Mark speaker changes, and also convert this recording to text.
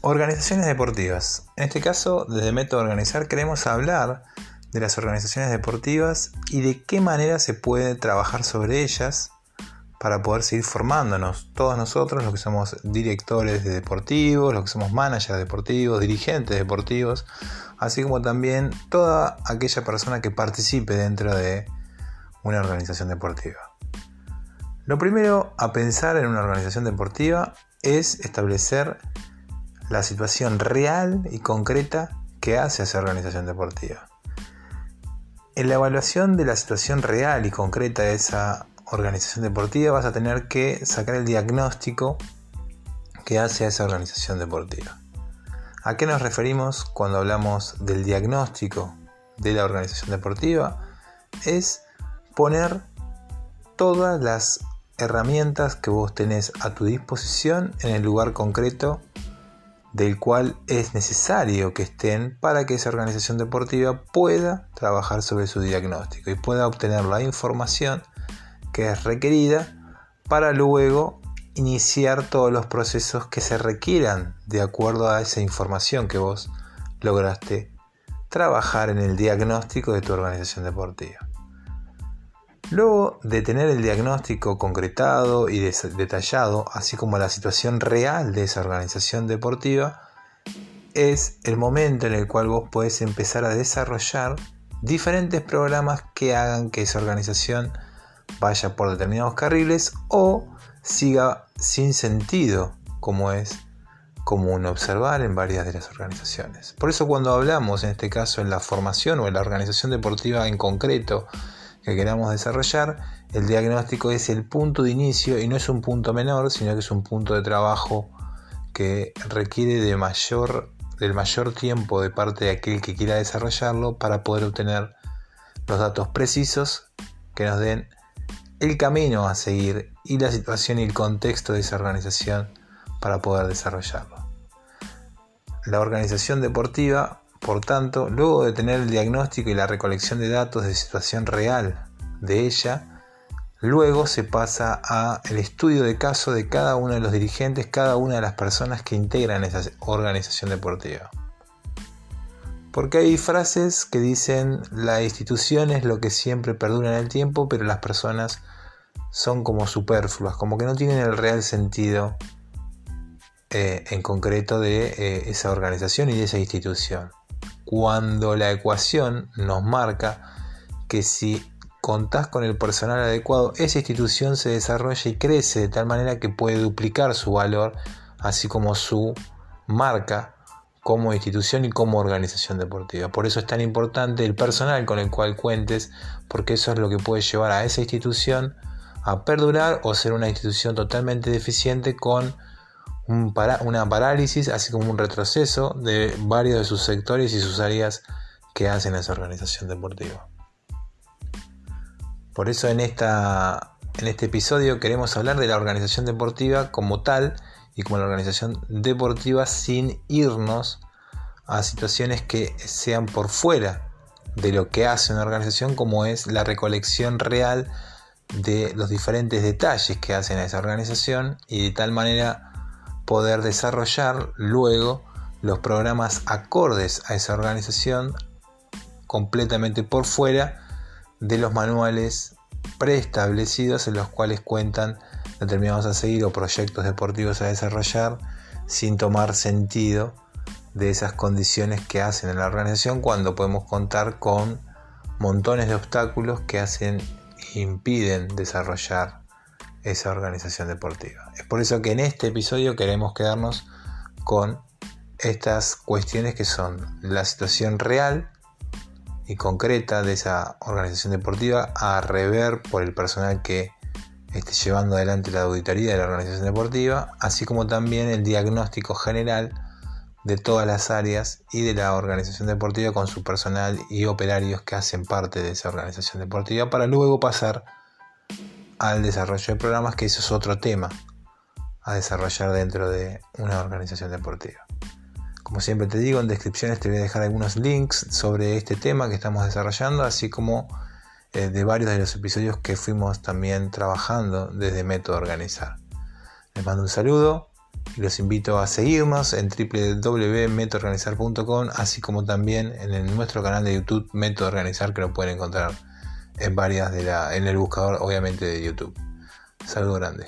Speaker 1: Organizaciones deportivas. En este caso, desde Método Organizar queremos hablar de las organizaciones deportivas y de qué manera se puede trabajar sobre ellas para poder seguir formándonos. Todos nosotros, los que somos directores de deportivos, los que somos managers deportivos, dirigentes deportivos, así como también toda aquella persona que participe dentro de una organización deportiva. Lo primero a pensar en una organización deportiva es establecer la situación real y concreta que hace esa organización deportiva. En la evaluación de la situación real y concreta de esa organización deportiva vas a tener que sacar el diagnóstico que hace esa organización deportiva. ¿A qué nos referimos cuando hablamos del diagnóstico de la organización deportiva? Es poner todas las herramientas que vos tenés a tu disposición en el lugar concreto del cual es necesario que estén para que esa organización deportiva pueda trabajar sobre su diagnóstico y pueda obtener la información que es requerida para luego iniciar todos los procesos que se requieran de acuerdo a esa información que vos lograste trabajar en el diagnóstico de tu organización deportiva. Luego de tener el diagnóstico concretado y detallado, así como la situación real de esa organización deportiva, es el momento en el cual vos podés empezar a desarrollar diferentes programas que hagan que esa organización vaya por determinados carriles o siga sin sentido, como es común observar en varias de las organizaciones. Por eso cuando hablamos, en este caso, en la formación o en la organización deportiva en concreto que queramos desarrollar, el diagnóstico es el punto de inicio y no es un punto menor, sino que es un punto de trabajo que requiere de mayor, del mayor tiempo de parte de aquel que quiera desarrollarlo para poder obtener los datos precisos que nos den el camino a seguir y la situación y el contexto de esa organización para poder desarrollarlo. La organización deportiva, por tanto, luego de tener el diagnóstico y la recolección de datos de situación real de ella, luego se pasa a el estudio de caso de cada uno de los dirigentes, cada una de las personas que integran esa organización deportiva. Porque hay frases que dicen la institución es lo que siempre perdura en el tiempo, pero las personas son como superfluas, como que no tienen el real sentido eh, en concreto de eh, esa organización y de esa institución. Cuando la ecuación nos marca que si contás con el personal adecuado, esa institución se desarrolla y crece de tal manera que puede duplicar su valor, así como su marca como institución y como organización deportiva. Por eso es tan importante el personal con el cual cuentes, porque eso es lo que puede llevar a esa institución a perdurar o ser una institución totalmente deficiente con una parálisis, así como un retroceso de varios de sus sectores y sus áreas que hacen esa organización deportiva. Por eso en, esta, en este episodio queremos hablar de la organización deportiva como tal y como la organización deportiva sin irnos a situaciones que sean por fuera de lo que hace una organización como es la recolección real de los diferentes detalles que hacen a esa organización y de tal manera poder desarrollar luego los programas acordes a esa organización completamente por fuera de los manuales preestablecidos en los cuales cuentan determinados a seguir o proyectos deportivos a desarrollar sin tomar sentido de esas condiciones que hacen en la organización cuando podemos contar con montones de obstáculos que hacen impiden desarrollar esa organización deportiva. Es por eso que en este episodio queremos quedarnos con estas cuestiones que son la situación real y concreta de esa organización deportiva a rever por el personal que esté llevando adelante la auditoría de la organización deportiva, así como también el diagnóstico general de todas las áreas y de la organización deportiva con su personal y operarios que hacen parte de esa organización deportiva para luego pasar al desarrollo de programas, que eso es otro tema a desarrollar dentro de una organización deportiva. Como siempre te digo, en descripciones te voy a dejar algunos links sobre este tema que estamos desarrollando, así como eh, de varios de los episodios que fuimos también trabajando desde Método Organizar. Les mando un saludo Y los invito a seguirnos en www.metoorganizar.com, así como también en nuestro canal de YouTube Método Organizar, que lo pueden encontrar en varias de la, en el buscador, obviamente, de YouTube. Saludo grande.